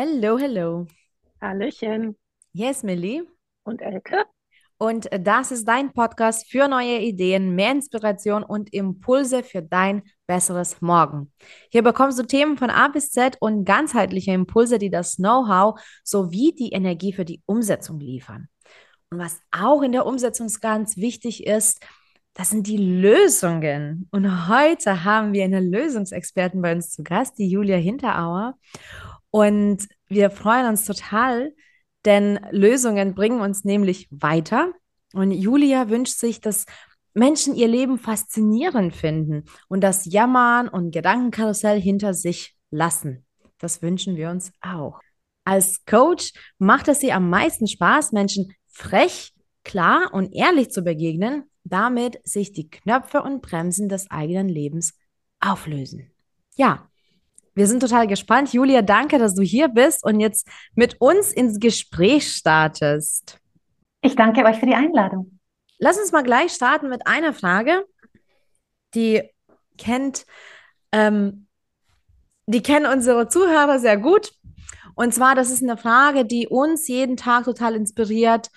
Hello, hello. Hallöchen. Hier ist Millie Und Elke? und das ist dein Podcast für neue Ideen, mehr Inspiration und Impulse für dein besseres Morgen. Hier bekommst du Themen von A bis Z und ganzheitliche Impulse, die das Know-how sowie die Energie für die Umsetzung liefern. Und was auch in der Umsetzung ganz wichtig ist, das sind die Lösungen. Und heute haben wir eine Lösungsexpertin bei uns zu Gast, die Julia Hinterauer. Und wir freuen uns total, denn Lösungen bringen uns nämlich weiter. Und Julia wünscht sich, dass Menschen ihr Leben faszinierend finden und das Jammern und Gedankenkarussell hinter sich lassen. Das wünschen wir uns auch. Als Coach macht es ihr am meisten Spaß, Menschen frech, klar und ehrlich zu begegnen, damit sich die Knöpfe und Bremsen des eigenen Lebens auflösen. Ja, wir sind total gespannt. Julia, danke, dass du hier bist und jetzt mit uns ins Gespräch startest. Ich danke euch für die Einladung. Lass uns mal gleich starten mit einer Frage, die kennt, ähm, die kennen unsere Zuhörer sehr gut. Und zwar, das ist eine Frage, die uns jeden Tag total inspiriert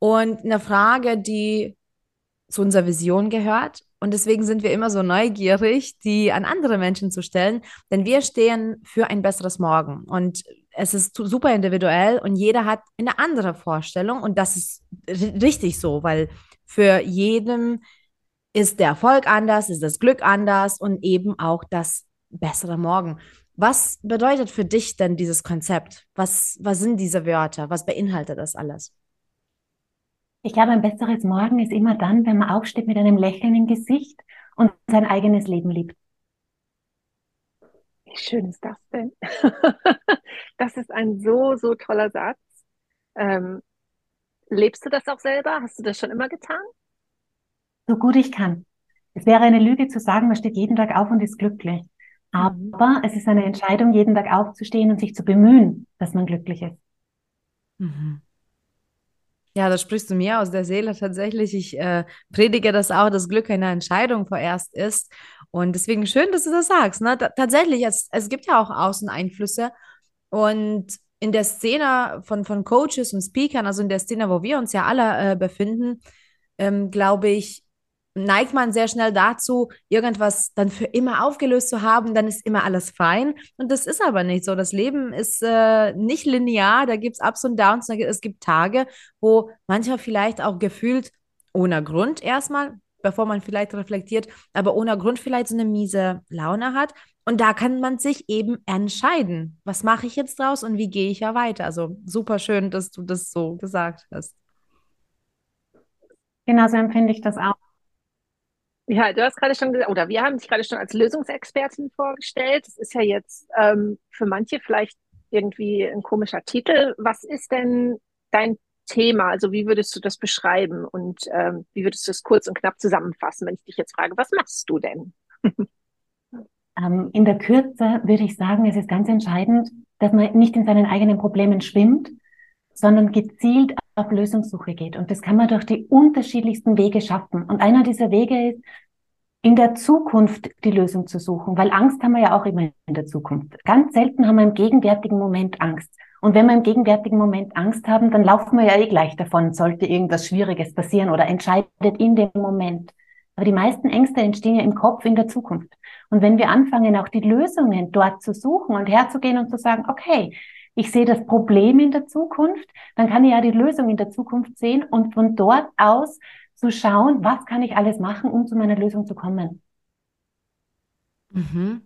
und eine Frage, die zu unserer Vision gehört. Und deswegen sind wir immer so neugierig, die an andere Menschen zu stellen, denn wir stehen für ein besseres Morgen. Und es ist super individuell und jeder hat eine andere Vorstellung. Und das ist richtig so, weil für jeden ist der Erfolg anders, ist das Glück anders und eben auch das bessere Morgen. Was bedeutet für dich denn dieses Konzept? Was, was sind diese Wörter? Was beinhaltet das alles? Ich glaube, ein besseres Morgen ist immer dann, wenn man aufsteht mit einem Lächeln im Gesicht und sein eigenes Leben liebt. Wie schön ist das denn? Das ist ein so, so toller Satz. Ähm, lebst du das auch selber? Hast du das schon immer getan? So gut ich kann. Es wäre eine Lüge zu sagen, man steht jeden Tag auf und ist glücklich. Mhm. Aber es ist eine Entscheidung, jeden Tag aufzustehen und sich zu bemühen, dass man glücklich ist. Mhm. Ja, das sprichst du mir aus der Seele tatsächlich. Ich äh, predige das auch, dass Glück eine Entscheidung vorerst ist. Und deswegen schön, dass du das sagst. Ne? Tatsächlich, es, es gibt ja auch Außeneinflüsse. Und in der Szene von, von Coaches und Speakern, also in der Szene, wo wir uns ja alle äh, befinden, ähm, glaube ich, neigt man sehr schnell dazu, irgendwas dann für immer aufgelöst zu haben, dann ist immer alles fein. Und das ist aber nicht so. Das Leben ist äh, nicht linear, da gibt es Ups und Downs, es gibt Tage, wo manchmal vielleicht auch gefühlt ohne Grund erstmal, bevor man vielleicht reflektiert, aber ohne Grund vielleicht so eine miese Laune hat. Und da kann man sich eben entscheiden, was mache ich jetzt draus und wie gehe ich ja weiter. Also super schön, dass du das so gesagt hast. Genauso empfinde ich das auch. Ja, du hast gerade schon gesagt, oder wir haben dich gerade schon als Lösungsexpertin vorgestellt. Das ist ja jetzt ähm, für manche vielleicht irgendwie ein komischer Titel. Was ist denn dein Thema? Also wie würdest du das beschreiben und ähm, wie würdest du es kurz und knapp zusammenfassen, wenn ich dich jetzt frage, was machst du denn? Ähm, in der Kürze würde ich sagen, es ist ganz entscheidend, dass man nicht in seinen eigenen Problemen schwimmt, sondern gezielt auf Lösungssuche geht. Und das kann man durch die unterschiedlichsten Wege schaffen. Und einer dieser Wege ist, in der Zukunft die Lösung zu suchen, weil Angst haben wir ja auch immer in der Zukunft. Ganz selten haben wir im gegenwärtigen Moment Angst. Und wenn wir im gegenwärtigen Moment Angst haben, dann laufen wir ja eh gleich davon, sollte irgendwas Schwieriges passieren oder entscheidet in dem Moment. Aber die meisten Ängste entstehen ja im Kopf in der Zukunft. Und wenn wir anfangen, auch die Lösungen dort zu suchen und herzugehen und zu sagen, okay, ich sehe das Problem in der Zukunft, dann kann ich ja die Lösung in der Zukunft sehen und von dort aus zu schauen, was kann ich alles machen, um zu meiner Lösung zu kommen. Mhm.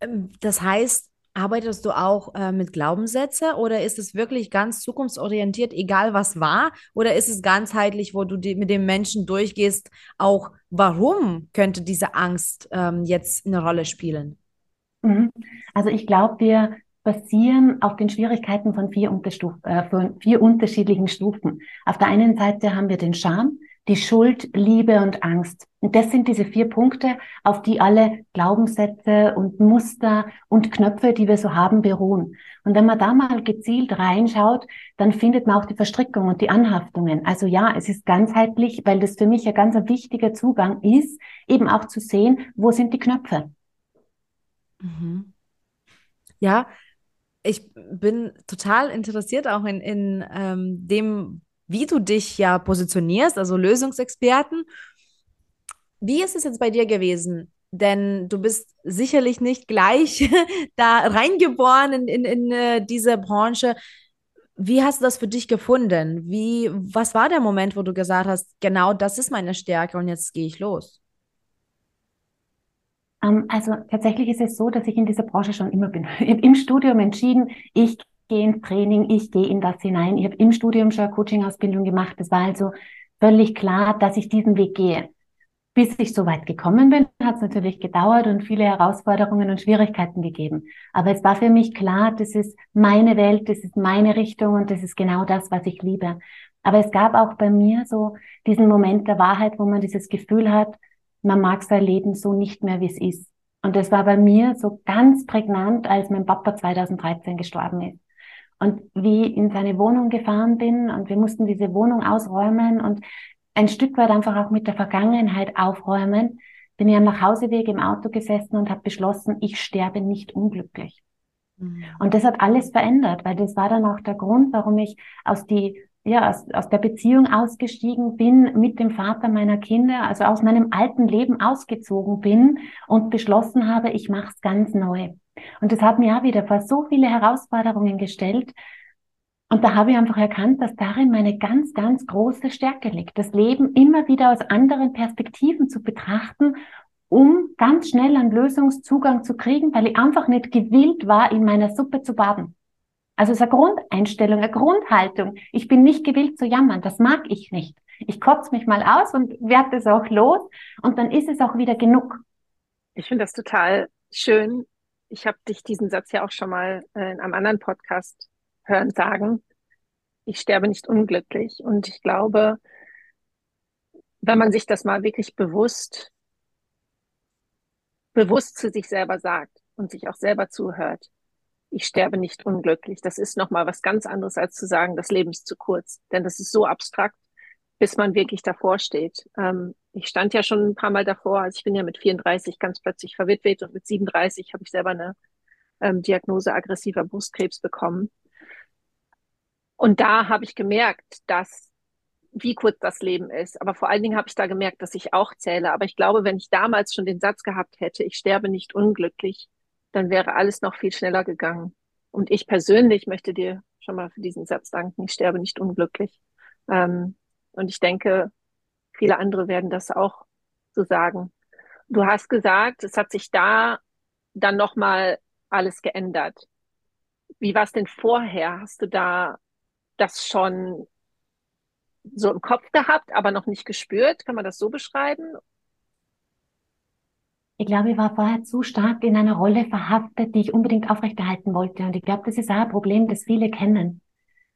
Ähm, Das heißt, arbeitest du auch äh, mit Glaubenssätze oder ist es wirklich ganz zukunftsorientiert, egal was war? Oder ist es ganzheitlich, wo du die, mit dem Menschen durchgehst, auch warum könnte diese Angst ähm, jetzt eine Rolle spielen? Mhm. Also ich glaube, wir basieren auf den Schwierigkeiten von vier, äh, von vier unterschiedlichen Stufen. Auf der einen Seite haben wir den Scham, die Schuld, Liebe und Angst. Und das sind diese vier Punkte, auf die alle Glaubenssätze und Muster und Knöpfe, die wir so haben, beruhen. Und wenn man da mal gezielt reinschaut, dann findet man auch die Verstrickung und die Anhaftungen. Also ja, es ist ganzheitlich, weil das für mich ein ganz wichtiger Zugang ist, eben auch zu sehen, wo sind die Knöpfe. Mhm. Ja, ich bin total interessiert auch in, in ähm, dem, wie du dich ja positionierst, also Lösungsexperten. Wie ist es jetzt bei dir gewesen? Denn du bist sicherlich nicht gleich da reingeboren in, in, in äh, diese Branche. Wie hast du das für dich gefunden? Wie, was war der Moment, wo du gesagt hast, genau das ist meine Stärke und jetzt gehe ich los? Ähm, also tatsächlich ist es so, dass ich in dieser Branche schon immer bin. Im Studium entschieden, ich gehe ins Training, ich gehe in das hinein. Ich habe im Studium schon eine Coaching-Ausbildung gemacht. Es war also völlig klar, dass ich diesen Weg gehe. Bis ich so weit gekommen bin, hat es natürlich gedauert und viele Herausforderungen und Schwierigkeiten gegeben. Aber es war für mich klar, das ist meine Welt, das ist meine Richtung und das ist genau das, was ich liebe. Aber es gab auch bei mir so diesen Moment der Wahrheit, wo man dieses Gefühl hat, man mag sein Leben so nicht mehr, wie es ist. Und das war bei mir so ganz prägnant, als mein Papa 2013 gestorben ist. Und wie ich in seine Wohnung gefahren bin und wir mussten diese Wohnung ausräumen und ein Stück weit einfach auch mit der Vergangenheit aufräumen, bin ich am Nachhauseweg im Auto gesessen und habe beschlossen, ich sterbe nicht unglücklich. Mhm. Und das hat alles verändert, weil das war dann auch der Grund, warum ich aus die ja, aus, aus der Beziehung ausgestiegen bin mit dem Vater meiner Kinder, also aus meinem alten Leben ausgezogen bin und beschlossen habe, ich mache es ganz neu. Und das hat mir auch wieder vor so viele Herausforderungen gestellt. Und da habe ich einfach erkannt, dass darin meine ganz, ganz große Stärke liegt. Das Leben immer wieder aus anderen Perspektiven zu betrachten, um ganz schnell einen Lösungszugang zu kriegen, weil ich einfach nicht gewillt war, in meiner Suppe zu baden. Also es ist eine Grundeinstellung, eine Grundhaltung. Ich bin nicht gewillt zu jammern. Das mag ich nicht. Ich kotze mich mal aus und werde es auch los und dann ist es auch wieder genug. Ich finde das total schön. Ich habe dich diesen Satz ja auch schon mal äh, in einem anderen Podcast hören sagen. Ich sterbe nicht unglücklich. Und ich glaube, wenn man sich das mal wirklich bewusst, bewusst zu sich selber sagt und sich auch selber zuhört, ich sterbe nicht unglücklich. Das ist nochmal was ganz anderes als zu sagen, das Leben ist zu kurz. Denn das ist so abstrakt, bis man wirklich davor steht. Ähm, ich stand ja schon ein paar Mal davor. Also ich bin ja mit 34 ganz plötzlich verwitwet und mit 37 habe ich selber eine ähm, Diagnose aggressiver Brustkrebs bekommen. Und da habe ich gemerkt, dass wie kurz das Leben ist. Aber vor allen Dingen habe ich da gemerkt, dass ich auch zähle. Aber ich glaube, wenn ich damals schon den Satz gehabt hätte, ich sterbe nicht unglücklich, dann wäre alles noch viel schneller gegangen. Und ich persönlich möchte dir schon mal für diesen Satz danken. Ich sterbe nicht unglücklich. Ähm, und ich denke, viele andere werden das auch so sagen. Du hast gesagt, es hat sich da dann nochmal alles geändert. Wie war es denn vorher? Hast du da das schon so im Kopf gehabt, aber noch nicht gespürt? Kann man das so beschreiben? Ich glaube, ich war vorher zu stark in einer Rolle verhaftet, die ich unbedingt aufrechterhalten wollte. Und ich glaube, das ist auch ein Problem, das viele kennen.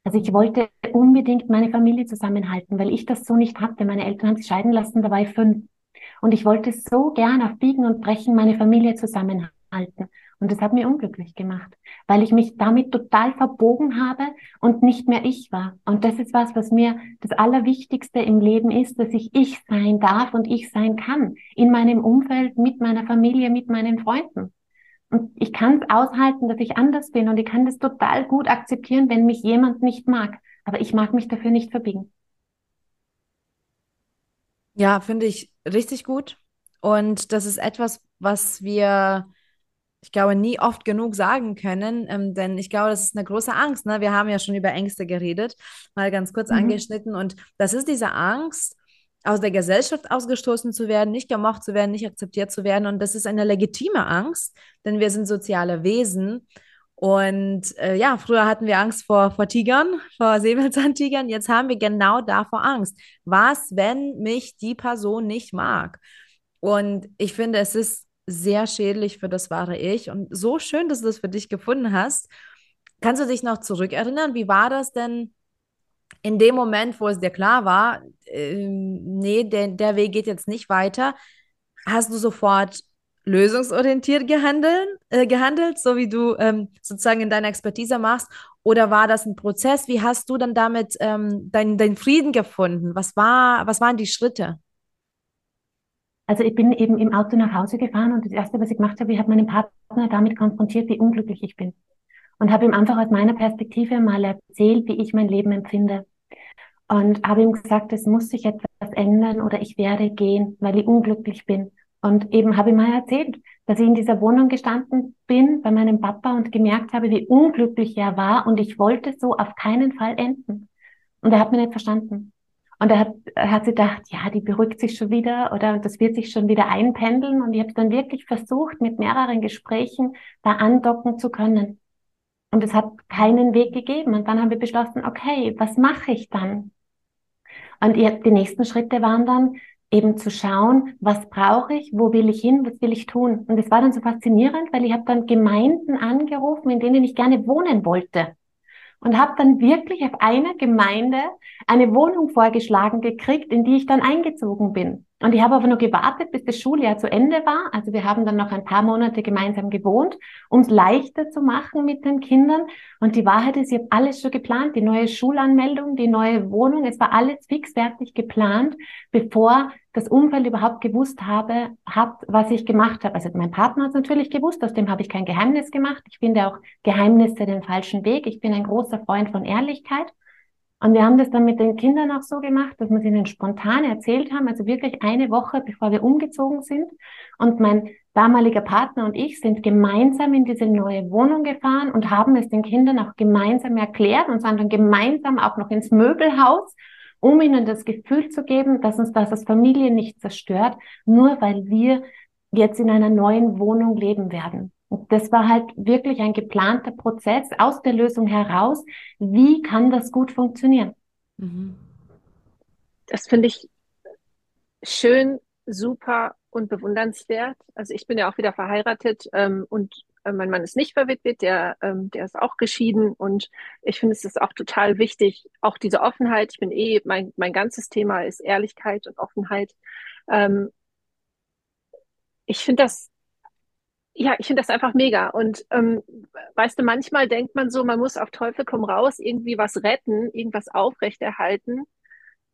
Also ich wollte unbedingt meine Familie zusammenhalten, weil ich das so nicht hatte. Meine Eltern haben sich scheiden lassen, da war ich fünf. Und ich wollte so gern auf Biegen und Brechen meine Familie zusammenhalten. Und das hat mir unglücklich gemacht, weil ich mich damit total verbogen habe und nicht mehr ich war. Und das ist was, was mir das Allerwichtigste im Leben ist, dass ich ich sein darf und ich sein kann. In meinem Umfeld, mit meiner Familie, mit meinen Freunden. Und ich kann es aushalten, dass ich anders bin und ich kann das total gut akzeptieren, wenn mich jemand nicht mag. Aber ich mag mich dafür nicht verbiegen. Ja, finde ich richtig gut. Und das ist etwas, was wir ich glaube, nie oft genug sagen können, ähm, denn ich glaube, das ist eine große Angst. Ne? Wir haben ja schon über Ängste geredet, mal ganz kurz mhm. angeschnitten. Und das ist diese Angst, aus der Gesellschaft ausgestoßen zu werden, nicht gemocht zu werden, nicht akzeptiert zu werden. Und das ist eine legitime Angst, denn wir sind soziale Wesen. Und äh, ja, früher hatten wir Angst vor, vor Tigern, vor Säbelzahntigern. Jetzt haben wir genau davor Angst. Was, wenn mich die Person nicht mag? Und ich finde, es ist sehr schädlich für das wahre Ich. Und so schön, dass du das für dich gefunden hast. Kannst du dich noch zurückerinnern? Wie war das denn in dem Moment, wo es dir klar war, äh, nee, der, der Weg geht jetzt nicht weiter? Hast du sofort lösungsorientiert gehandelt, äh, gehandelt so wie du ähm, sozusagen in deiner Expertise machst? Oder war das ein Prozess? Wie hast du dann damit ähm, deinen dein Frieden gefunden? Was, war, was waren die Schritte? Also ich bin eben im Auto nach Hause gefahren und das Erste, was ich gemacht habe, ich habe meinen Partner damit konfrontiert, wie unglücklich ich bin. und habe ihm einfach aus meiner Perspektive mal erzählt, wie ich mein Leben empfinde. Und habe ihm gesagt, es muss sich etwas ändern oder ich werde gehen, weil ich unglücklich bin. Und eben habe ich mal erzählt, dass ich in dieser Wohnung gestanden bin bei meinem Papa und gemerkt habe, wie unglücklich er war und ich wollte so auf keinen Fall enden. Und er hat mir nicht verstanden. Und er hat, er hat sich gedacht, ja, die beruhigt sich schon wieder oder das wird sich schon wieder einpendeln. Und ich habe dann wirklich versucht, mit mehreren Gesprächen da andocken zu können. Und es hat keinen Weg gegeben. Und dann haben wir beschlossen, okay, was mache ich dann? Und die nächsten Schritte waren dann, eben zu schauen, was brauche ich, wo will ich hin, was will ich tun. Und es war dann so faszinierend, weil ich habe dann Gemeinden angerufen, in denen ich gerne wohnen wollte. Und habe dann wirklich auf einer Gemeinde eine Wohnung vorgeschlagen gekriegt, in die ich dann eingezogen bin. Und ich habe aber nur gewartet, bis das Schuljahr zu Ende war. Also wir haben dann noch ein paar Monate gemeinsam gewohnt, um es leichter zu machen mit den Kindern. Und die Wahrheit ist, ich habe alles schon geplant, die neue Schulanmeldung, die neue Wohnung, es war alles fixfertig geplant, bevor das Umfeld überhaupt gewusst habe, hat, was ich gemacht habe. Also mein Partner hat natürlich gewusst, aus dem habe ich kein Geheimnis gemacht. Ich finde auch Geheimnisse den falschen Weg. Ich bin ein großer Freund von Ehrlichkeit. Und wir haben das dann mit den Kindern auch so gemacht, dass wir es ihnen spontan erzählt haben, also wirklich eine Woche, bevor wir umgezogen sind. Und mein damaliger Partner und ich sind gemeinsam in diese neue Wohnung gefahren und haben es den Kindern auch gemeinsam erklärt und sind dann gemeinsam auch noch ins Möbelhaus, um ihnen das Gefühl zu geben, dass uns das als Familie nicht zerstört, nur weil wir jetzt in einer neuen Wohnung leben werden. Und das war halt wirklich ein geplanter Prozess aus der Lösung heraus. Wie kann das gut funktionieren? Mhm. Das finde ich schön, super und bewundernswert. Also ich bin ja auch wieder verheiratet ähm, und äh, mein Mann ist nicht verwitwet, der, ähm, der ist auch geschieden und ich finde es ist auch total wichtig, auch diese Offenheit. Ich bin eh, mein, mein ganzes Thema ist Ehrlichkeit und Offenheit. Ähm, ich finde das ja, ich finde das einfach mega. Und ähm, weißt du, manchmal denkt man so, man muss auf Teufel komm raus irgendwie was retten, irgendwas aufrechterhalten,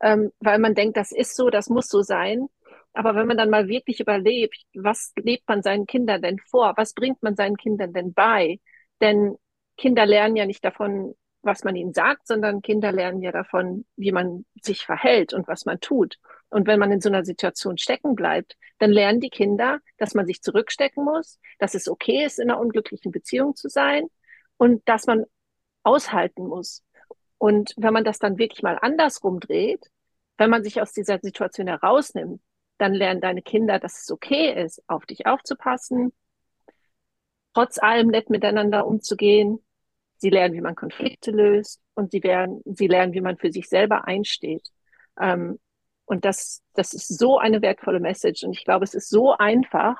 ähm, weil man denkt, das ist so, das muss so sein. Aber wenn man dann mal wirklich überlebt, was lebt man seinen Kindern denn vor? Was bringt man seinen Kindern denn bei? Denn Kinder lernen ja nicht davon, was man ihnen sagt, sondern Kinder lernen ja davon, wie man sich verhält und was man tut. Und wenn man in so einer Situation stecken bleibt, dann lernen die Kinder, dass man sich zurückstecken muss, dass es okay ist, in einer unglücklichen Beziehung zu sein und dass man aushalten muss. Und wenn man das dann wirklich mal andersrum dreht, wenn man sich aus dieser Situation herausnimmt, dann lernen deine Kinder, dass es okay ist, auf dich aufzupassen, trotz allem nett miteinander umzugehen. Sie lernen, wie man Konflikte löst und sie, werden, sie lernen, wie man für sich selber einsteht. Ähm, und das, das ist so eine wertvolle Message. Und ich glaube, es ist so einfach,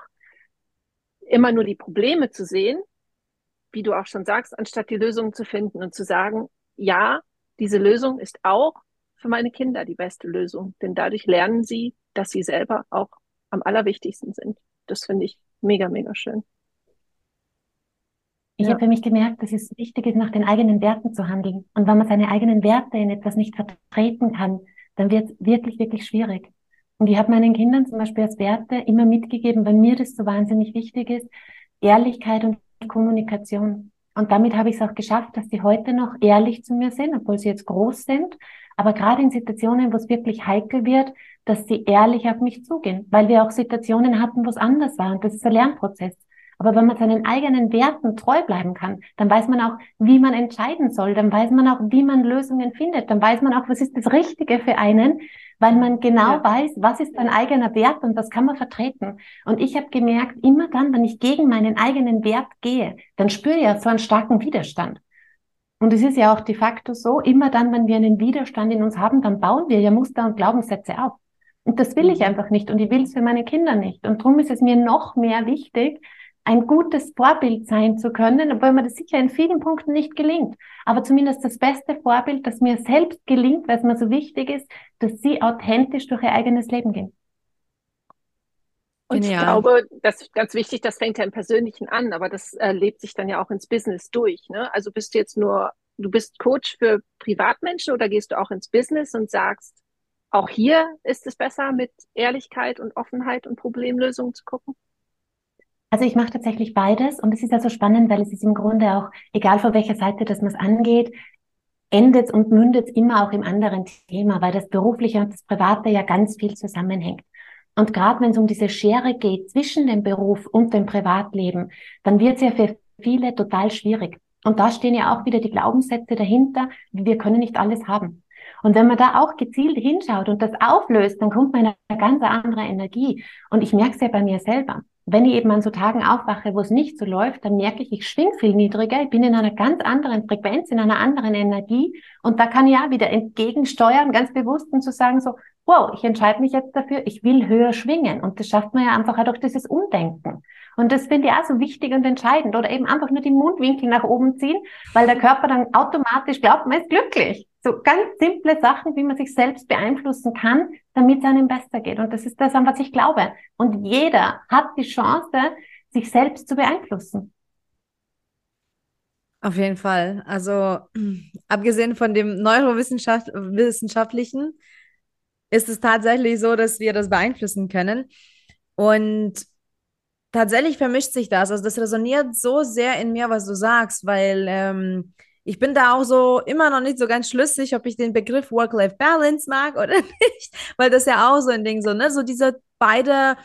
immer nur die Probleme zu sehen, wie du auch schon sagst, anstatt die Lösung zu finden und zu sagen, ja, diese Lösung ist auch für meine Kinder die beste Lösung. Denn dadurch lernen sie, dass sie selber auch am allerwichtigsten sind. Das finde ich mega, mega schön. Ich ja. habe für mich gemerkt, dass es wichtig ist, nach den eigenen Werten zu handeln. Und wenn man seine eigenen Werte in etwas nicht vertreten kann, dann wird es wirklich, wirklich schwierig. Und ich habe meinen Kindern zum Beispiel als Werte immer mitgegeben, weil mir das so wahnsinnig wichtig ist, Ehrlichkeit und Kommunikation. Und damit habe ich es auch geschafft, dass sie heute noch ehrlich zu mir sind, obwohl sie jetzt groß sind. Aber gerade in Situationen, wo es wirklich heikel wird, dass sie ehrlich auf mich zugehen, weil wir auch Situationen hatten, wo es anders war. Und das ist ein Lernprozess. Aber wenn man seinen eigenen Werten treu bleiben kann, dann weiß man auch, wie man entscheiden soll, dann weiß man auch, wie man Lösungen findet, dann weiß man auch, was ist das Richtige für einen, weil man genau ja. weiß, was ist ein eigener Wert und was kann man vertreten. Und ich habe gemerkt, immer dann, wenn ich gegen meinen eigenen Wert gehe, dann spüre ich ja so einen starken Widerstand. Und es ist ja auch de facto so, immer dann, wenn wir einen Widerstand in uns haben, dann bauen wir ja Muster und Glaubenssätze auf. Und das will ich mhm. einfach nicht und ich will es für meine Kinder nicht. Und darum ist es mir noch mehr wichtig, ein gutes Vorbild sein zu können, obwohl mir das sicher in vielen Punkten nicht gelingt. Aber zumindest das beste Vorbild, das mir selbst gelingt, weil es mir so wichtig ist, dass sie authentisch durch ihr eigenes Leben gehen. Und ich glaube, das ist ganz wichtig, das fängt ja im Persönlichen an, aber das äh, lebt sich dann ja auch ins Business durch. Ne? Also bist du jetzt nur, du bist Coach für Privatmenschen oder gehst du auch ins Business und sagst, auch hier ist es besser, mit Ehrlichkeit und Offenheit und Problemlösungen zu gucken? Also ich mache tatsächlich beides und es ist ja so spannend, weil es ist im Grunde auch, egal von welcher Seite das man angeht, endet und mündet immer auch im anderen Thema, weil das Berufliche und das Private ja ganz viel zusammenhängt. Und gerade wenn es um diese Schere geht zwischen dem Beruf und dem Privatleben, dann wird es ja für viele total schwierig. Und da stehen ja auch wieder die Glaubenssätze dahinter, wir können nicht alles haben. Und wenn man da auch gezielt hinschaut und das auflöst, dann kommt man in eine ganz andere Energie. Und ich merke es ja bei mir selber. Wenn ich eben an so Tagen aufwache, wo es nicht so läuft, dann merke ich, ich schwing viel niedriger, ich bin in einer ganz anderen Frequenz, in einer anderen Energie. Und da kann ich ja wieder entgegensteuern, ganz bewusst und zu sagen so, wow, ich entscheide mich jetzt dafür, ich will höher schwingen. Und das schafft man ja einfach auch durch dieses Umdenken. Und das finde ich auch so wichtig und entscheidend. Oder eben einfach nur die Mundwinkel nach oben ziehen, weil der Körper dann automatisch glaubt, man ist glücklich. So ganz simple Sachen, wie man sich selbst beeinflussen kann, damit es einem besser geht. Und das ist das, an was ich glaube. Und jeder hat die Chance, sich selbst zu beeinflussen. Auf jeden Fall. Also abgesehen von dem Neurowissenschaftlichen ist es tatsächlich so, dass wir das beeinflussen können. Und tatsächlich vermischt sich das. Also das resoniert so sehr in mir, was du sagst, weil ähm, ich bin da auch so immer noch nicht so ganz schlüssig, ob ich den Begriff Work-Life-Balance mag oder nicht, weil das ja auch so ein Ding so, ne, so diese beide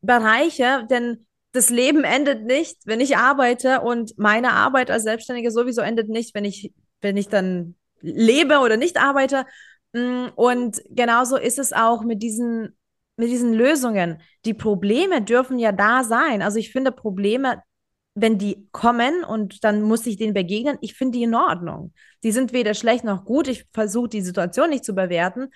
Bereiche, denn das Leben endet nicht, wenn ich arbeite und meine Arbeit als Selbstständige sowieso endet nicht, wenn ich, wenn ich dann lebe oder nicht arbeite. Mm, und genauso ist es auch mit diesen, mit diesen Lösungen. Die Probleme dürfen ja da sein. Also ich finde Probleme wenn die kommen und dann muss ich denen begegnen, ich finde die in Ordnung. Die sind weder schlecht noch gut. Ich versuche die Situation nicht zu bewerten.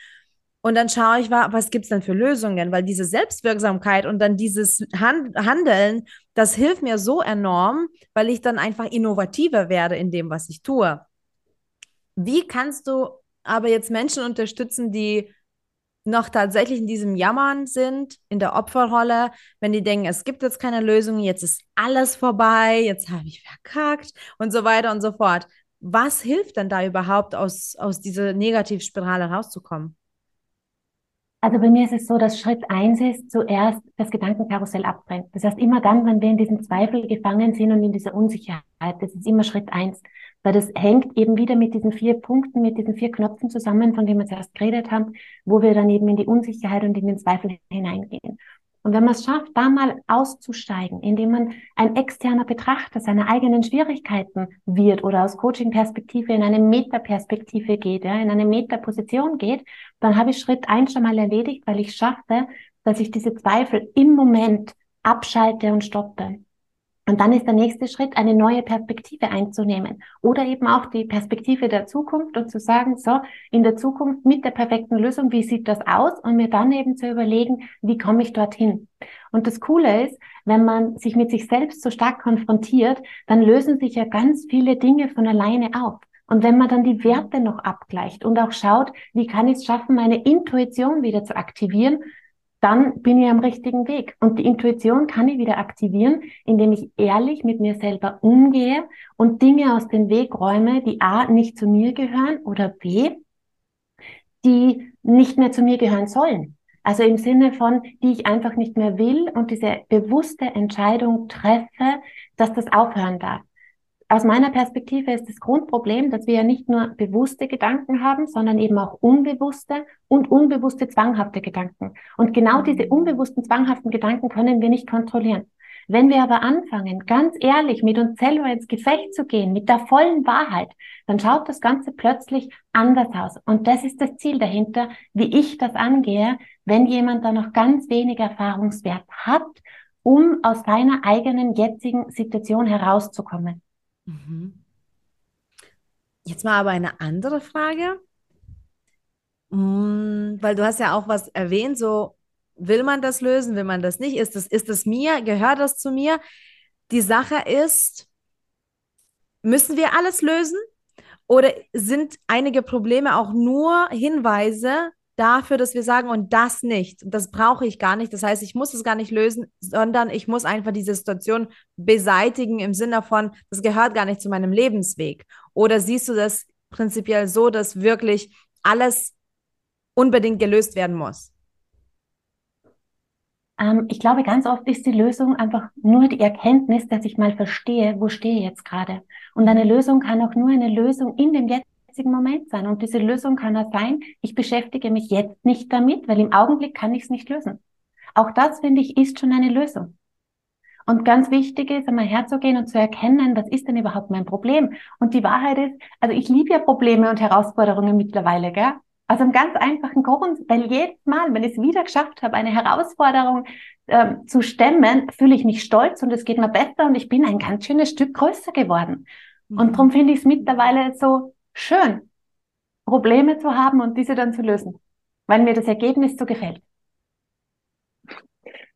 Und dann schaue ich, was gibt es denn für Lösungen? Weil diese Selbstwirksamkeit und dann dieses Hand Handeln, das hilft mir so enorm, weil ich dann einfach innovativer werde in dem, was ich tue. Wie kannst du aber jetzt Menschen unterstützen, die noch tatsächlich in diesem Jammern sind, in der Opferrolle, wenn die denken, es gibt jetzt keine Lösung, jetzt ist alles vorbei, jetzt habe ich verkackt und so weiter und so fort. Was hilft denn da überhaupt, aus, aus dieser Negativspirale rauszukommen? Also bei mir ist es so, dass Schritt eins ist, zuerst das Gedankenkarussell abbrennt. Das heißt, immer dann, wenn wir in diesem Zweifel gefangen sind und in dieser Unsicherheit, das ist immer Schritt eins. Weil das hängt eben wieder mit diesen vier Punkten, mit diesen vier Knöpfen zusammen, von denen wir zuerst geredet haben, wo wir dann eben in die Unsicherheit und in den Zweifel hineingehen. Und wenn man es schafft, da mal auszusteigen, indem man ein externer Betrachter seiner eigenen Schwierigkeiten wird oder aus Coaching-Perspektive in eine Metaperspektive geht, ja, in eine Metaposition geht, dann habe ich Schritt eins schon mal erledigt, weil ich schaffe, dass ich diese Zweifel im Moment abschalte und stoppe. Und dann ist der nächste Schritt, eine neue Perspektive einzunehmen oder eben auch die Perspektive der Zukunft und zu sagen, so, in der Zukunft mit der perfekten Lösung, wie sieht das aus? Und mir dann eben zu überlegen, wie komme ich dorthin? Und das Coole ist, wenn man sich mit sich selbst so stark konfrontiert, dann lösen sich ja ganz viele Dinge von alleine auf. Und wenn man dann die Werte noch abgleicht und auch schaut, wie kann ich es schaffen, meine Intuition wieder zu aktivieren, dann bin ich am richtigen Weg. Und die Intuition kann ich wieder aktivieren, indem ich ehrlich mit mir selber umgehe und Dinge aus dem Weg räume, die A nicht zu mir gehören oder B, die nicht mehr zu mir gehören sollen. Also im Sinne von, die ich einfach nicht mehr will und diese bewusste Entscheidung treffe, dass das aufhören darf aus meiner Perspektive ist das Grundproblem, dass wir ja nicht nur bewusste Gedanken haben, sondern eben auch unbewusste und unbewusste zwanghafte Gedanken. Und genau diese unbewussten zwanghaften Gedanken können wir nicht kontrollieren. Wenn wir aber anfangen, ganz ehrlich mit uns selber ins Gefecht zu gehen, mit der vollen Wahrheit, dann schaut das Ganze plötzlich anders aus. Und das ist das Ziel dahinter, wie ich das angehe, wenn jemand da noch ganz wenig Erfahrungswert hat, um aus seiner eigenen jetzigen Situation herauszukommen. Mhm. Jetzt mal aber eine andere Frage, mm, weil du hast ja auch was erwähnt, so will man das lösen, will man das nicht, ist das, ist das mir, gehört das zu mir? Die Sache ist, müssen wir alles lösen oder sind einige Probleme auch nur Hinweise dafür, dass wir sagen, und das nicht, das brauche ich gar nicht. Das heißt, ich muss es gar nicht lösen, sondern ich muss einfach diese Situation beseitigen im Sinne von, das gehört gar nicht zu meinem Lebensweg. Oder siehst du das prinzipiell so, dass wirklich alles unbedingt gelöst werden muss? Ähm, ich glaube, ganz oft ist die Lösung einfach nur die Erkenntnis, dass ich mal verstehe, wo stehe ich jetzt gerade. Und eine Lösung kann auch nur eine Lösung in dem jetzigen Moment sein. Und diese Lösung kann auch sein, ich beschäftige mich jetzt nicht damit, weil im Augenblick kann ich es nicht lösen. Auch das, finde ich, ist schon eine Lösung. Und ganz wichtig ist, einmal herzugehen und zu erkennen, was ist denn überhaupt mein Problem? Und die Wahrheit ist, also ich liebe ja Probleme und Herausforderungen mittlerweile, gell? Aus einem ganz einfachen Grund, weil jedes Mal, wenn ich es wieder geschafft habe, eine Herausforderung ähm, zu stemmen, fühle ich mich stolz und es geht mir besser und ich bin ein ganz schönes Stück größer geworden. Mhm. Und darum finde ich es mittlerweile so schön, Probleme zu haben und diese dann zu lösen, weil mir das Ergebnis so gefällt.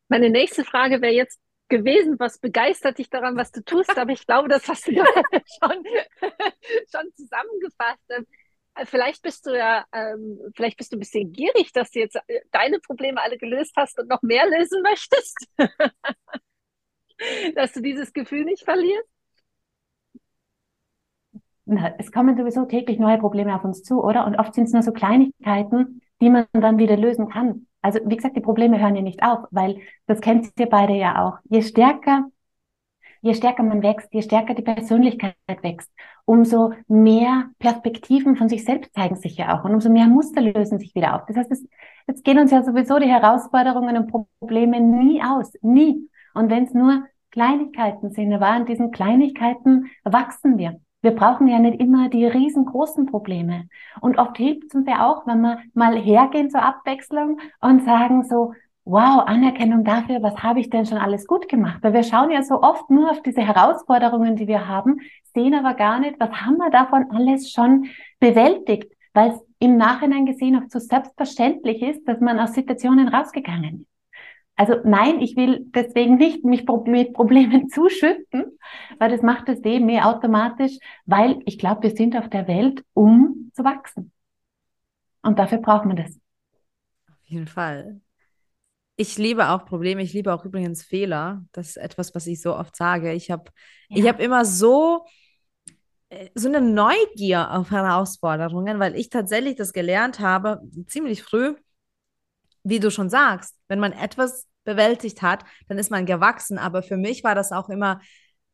Meine nächste Frage wäre jetzt gewesen, was begeistert dich daran, was du tust, aber ich glaube, das hast du schon, schon zusammengefasst. Äh, vielleicht bist du ja, ähm, vielleicht bist du ein bisschen gierig, dass du jetzt äh, deine Probleme alle gelöst hast und noch mehr lösen möchtest. dass du dieses Gefühl nicht verlierst. Es kommen sowieso täglich neue Probleme auf uns zu, oder? Und oft sind es nur so Kleinigkeiten, die man dann wieder lösen kann. Also wie gesagt, die Probleme hören ja nicht auf, weil das kennt ihr beide ja auch. Je stärker je stärker man wächst, je stärker die Persönlichkeit wächst, umso mehr Perspektiven von sich selbst zeigen sich ja auch und umso mehr Muster lösen sich wieder auf. Das heißt, es, es gehen uns ja sowieso die Herausforderungen und Probleme nie aus, nie. Und wenn es nur Kleinigkeiten sind, aber an diesen Kleinigkeiten wachsen wir. Wir brauchen ja nicht immer die riesengroßen Probleme. Und oft hilft es uns ja auch, wenn wir mal hergehen zur Abwechslung und sagen so, wow, Anerkennung dafür, was habe ich denn schon alles gut gemacht? Weil wir schauen ja so oft nur auf diese Herausforderungen, die wir haben, sehen aber gar nicht, was haben wir davon alles schon bewältigt, weil es im Nachhinein gesehen auch so selbstverständlich ist, dass man aus Situationen rausgegangen ist. Also nein, ich will deswegen nicht mich mit Problemen zuschütten, weil das macht das Leben mehr automatisch, weil ich glaube, wir sind auf der Welt, um zu wachsen. Und dafür braucht man das. Auf jeden Fall. Ich liebe auch Probleme, ich liebe auch übrigens Fehler. Das ist etwas, was ich so oft sage. Ich habe ja. ich hab immer so, äh, so eine Neugier auf Herausforderungen, weil ich tatsächlich das gelernt habe, ziemlich früh, wie du schon sagst, wenn man etwas bewältigt hat, dann ist man gewachsen. Aber für mich war das auch immer,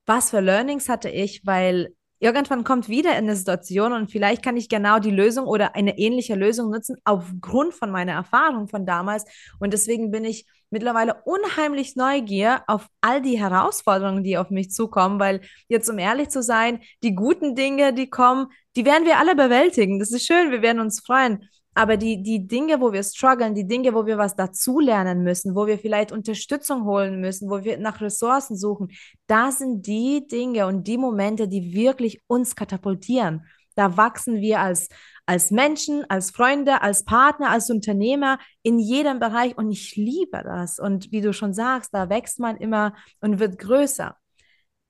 was für Learnings hatte ich, weil irgendwann kommt wieder eine Situation und vielleicht kann ich genau die Lösung oder eine ähnliche Lösung nutzen aufgrund von meiner Erfahrung von damals. Und deswegen bin ich mittlerweile unheimlich neugierig auf all die Herausforderungen, die auf mich zukommen, weil jetzt, um ehrlich zu sein, die guten Dinge, die kommen, die werden wir alle bewältigen. Das ist schön, wir werden uns freuen. Aber die, die Dinge, wo wir strugglen, die Dinge, wo wir was dazulernen müssen, wo wir vielleicht Unterstützung holen müssen, wo wir nach Ressourcen suchen, da sind die Dinge und die Momente, die wirklich uns katapultieren. Da wachsen wir als, als Menschen, als Freunde, als Partner, als Unternehmer in jedem Bereich und ich liebe das. Und wie du schon sagst, da wächst man immer und wird größer.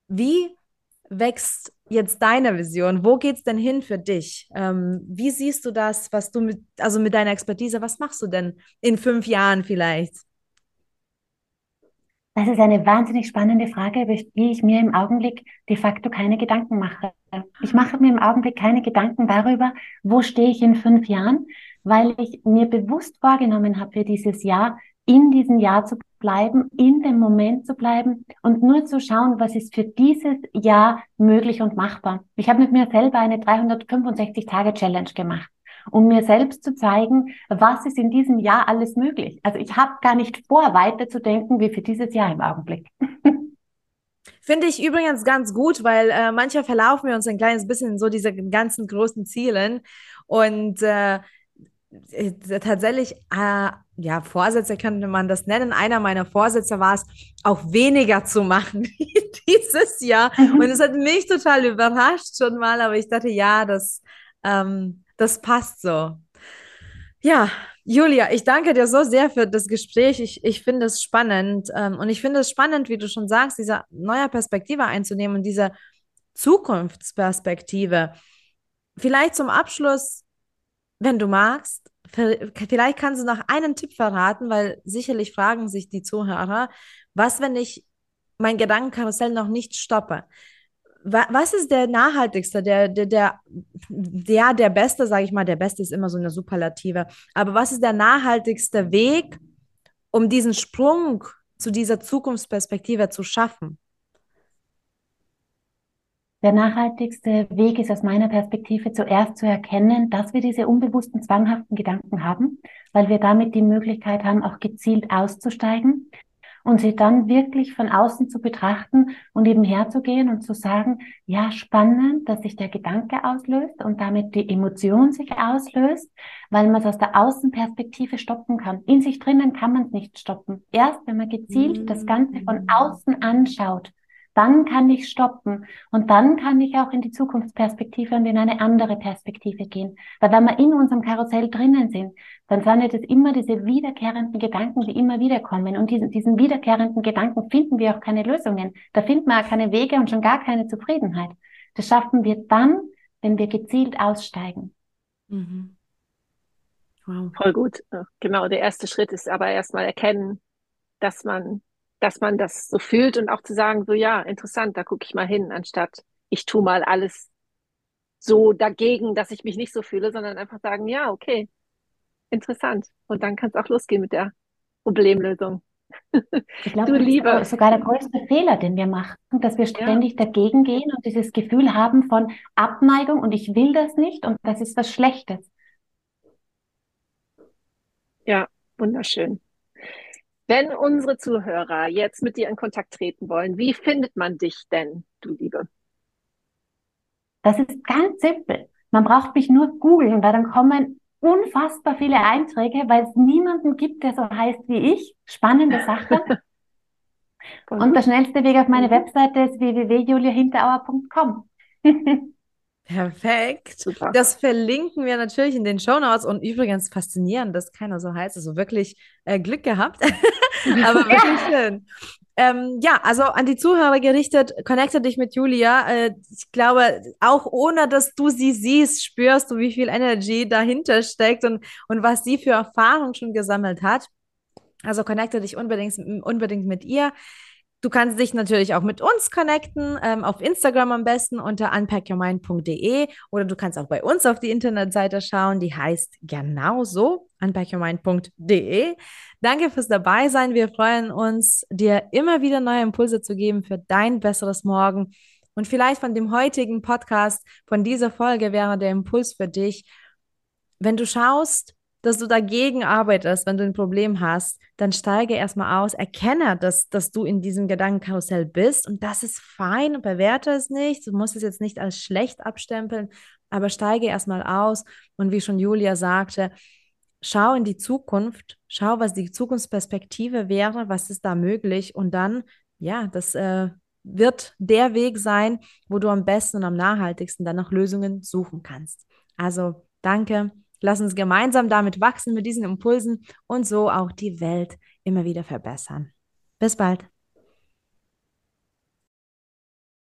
Wie wächst jetzt deine Vision? Wo geht es denn hin für dich? Ähm, wie siehst du das, was du mit, also mit deiner Expertise, was machst du denn in fünf Jahren vielleicht? Das ist eine wahnsinnig spannende Frage, über die ich mir im Augenblick de facto keine Gedanken mache. Ich mache mir im Augenblick keine Gedanken darüber, wo stehe ich in fünf Jahren, weil ich mir bewusst vorgenommen habe für dieses Jahr, in diesem Jahr zu bleiben, in dem Moment zu bleiben und nur zu schauen, was ist für dieses Jahr möglich und machbar. Ich habe mit mir selber eine 365-Tage-Challenge gemacht, um mir selbst zu zeigen, was ist in diesem Jahr alles möglich. Also ich habe gar nicht vor, weiter zu denken, wie für dieses Jahr im Augenblick. Finde ich übrigens ganz gut, weil äh, manchmal verlaufen wir uns ein kleines bisschen in so diese ganzen großen Zielen und äh, tatsächlich, äh, ja, Vorsätze könnte man das nennen. Einer meiner Vorsätze war es, auch weniger zu machen dieses Jahr. Mhm. Und es hat mich total überrascht schon mal, aber ich dachte, ja, das, ähm, das passt so. Ja, Julia, ich danke dir so sehr für das Gespräch. Ich, ich finde es spannend. Ähm, und ich finde es spannend, wie du schon sagst, diese neue Perspektive einzunehmen und diese Zukunftsperspektive. Vielleicht zum Abschluss wenn du magst, vielleicht kannst du noch einen Tipp verraten, weil sicherlich fragen sich die Zuhörer, was, wenn ich mein Gedankenkarussell noch nicht stoppe? Was ist der nachhaltigste, der, der, der, der, der beste, sage ich mal, der beste ist immer so eine Superlative, aber was ist der nachhaltigste Weg, um diesen Sprung zu dieser Zukunftsperspektive zu schaffen? Der nachhaltigste Weg ist aus meiner Perspektive zuerst zu erkennen, dass wir diese unbewussten, zwanghaften Gedanken haben, weil wir damit die Möglichkeit haben, auch gezielt auszusteigen und sie dann wirklich von außen zu betrachten und eben herzugehen und zu sagen, ja, spannend, dass sich der Gedanke auslöst und damit die Emotion sich auslöst, weil man es aus der Außenperspektive stoppen kann. In sich drinnen kann man es nicht stoppen. Erst wenn man gezielt das Ganze von mm. außen anschaut dann kann ich stoppen und dann kann ich auch in die Zukunftsperspektive und in eine andere Perspektive gehen. Weil wenn wir in unserem Karussell drinnen sind, dann sind es immer diese wiederkehrenden Gedanken, die immer wieder kommen. Und diesen, diesen wiederkehrenden Gedanken finden wir auch keine Lösungen. Da finden wir auch keine Wege und schon gar keine Zufriedenheit. Das schaffen wir dann, wenn wir gezielt aussteigen. Mhm. Wow. Voll gut. Genau, der erste Schritt ist aber erstmal erkennen, dass man dass man das so fühlt und auch zu sagen, so ja, interessant, da gucke ich mal hin, anstatt ich tue mal alles so dagegen, dass ich mich nicht so fühle, sondern einfach sagen, ja, okay, interessant. Und dann kann es auch losgehen mit der Problemlösung. Ich glaube, du Liebe. das ist sogar der größte Fehler, den wir machen, dass wir ständig ja. dagegen gehen und dieses Gefühl haben von Abneigung und ich will das nicht und das ist was Schlechtes. Ja, wunderschön. Wenn unsere Zuhörer jetzt mit dir in Kontakt treten wollen, wie findet man dich denn, du Liebe? Das ist ganz simpel. Man braucht mich nur googeln, weil dann kommen unfassbar viele Einträge, weil es niemanden gibt, der so heißt wie ich. Spannende Sache. Und der schnellste Weg auf meine mhm. Webseite ist www.juliahinterauer.com. Perfekt. Super. Das verlinken wir natürlich in den Show Notes und übrigens faszinierend, dass keiner so heißt. Also wirklich äh, Glück gehabt. Aber wirklich schön. Ähm, ja, also an die Zuhörer gerichtet, connecte dich mit Julia. Äh, ich glaube, auch ohne dass du sie siehst, spürst du, wie viel Energy dahinter steckt und, und was sie für Erfahrung schon gesammelt hat. Also connecte dich unbedingt, unbedingt mit ihr. Du kannst dich natürlich auch mit uns connecten, ähm, auf Instagram am besten unter unpackyourmind.de oder du kannst auch bei uns auf die Internetseite schauen, die heißt genauso unpackyourmind.de. Danke fürs dabei sein. Wir freuen uns, dir immer wieder neue Impulse zu geben für dein besseres Morgen. Und vielleicht von dem heutigen Podcast, von dieser Folge wäre der Impuls für dich, wenn du schaust, dass du dagegen arbeitest, wenn du ein Problem hast, dann steige erstmal aus, erkenne, dass, dass du in diesem Gedankenkarussell bist und das ist fein und bewerte es nicht. Du musst es jetzt nicht als schlecht abstempeln, aber steige erstmal aus und wie schon Julia sagte, schau in die Zukunft, schau, was die Zukunftsperspektive wäre, was ist da möglich und dann, ja, das äh, wird der Weg sein, wo du am besten und am nachhaltigsten dann nach Lösungen suchen kannst. Also danke Lass uns gemeinsam damit wachsen mit diesen Impulsen und so auch die Welt immer wieder verbessern. Bis bald.